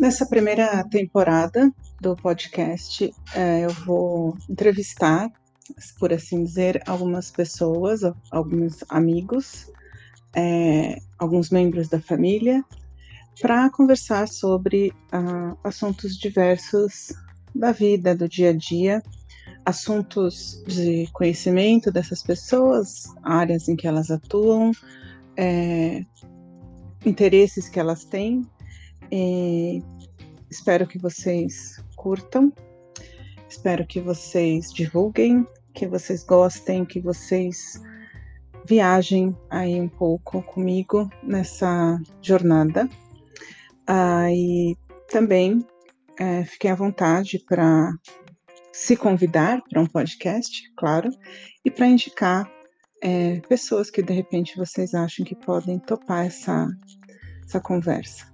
Nessa primeira temporada do podcast, é, eu vou entrevistar, por assim dizer, algumas pessoas, alguns amigos, é, alguns membros da família, para conversar sobre uh, assuntos diversos da vida, do dia a dia, assuntos de conhecimento dessas pessoas, áreas em que elas atuam, é, interesses que elas têm e espero que vocês curtam, espero que vocês divulguem, que vocês gostem, que vocês viajem aí um pouco comigo nessa jornada. Ah, e também é, fiquem à vontade para se convidar para um podcast, claro, e para indicar é, pessoas que de repente vocês acham que podem topar essa, essa conversa.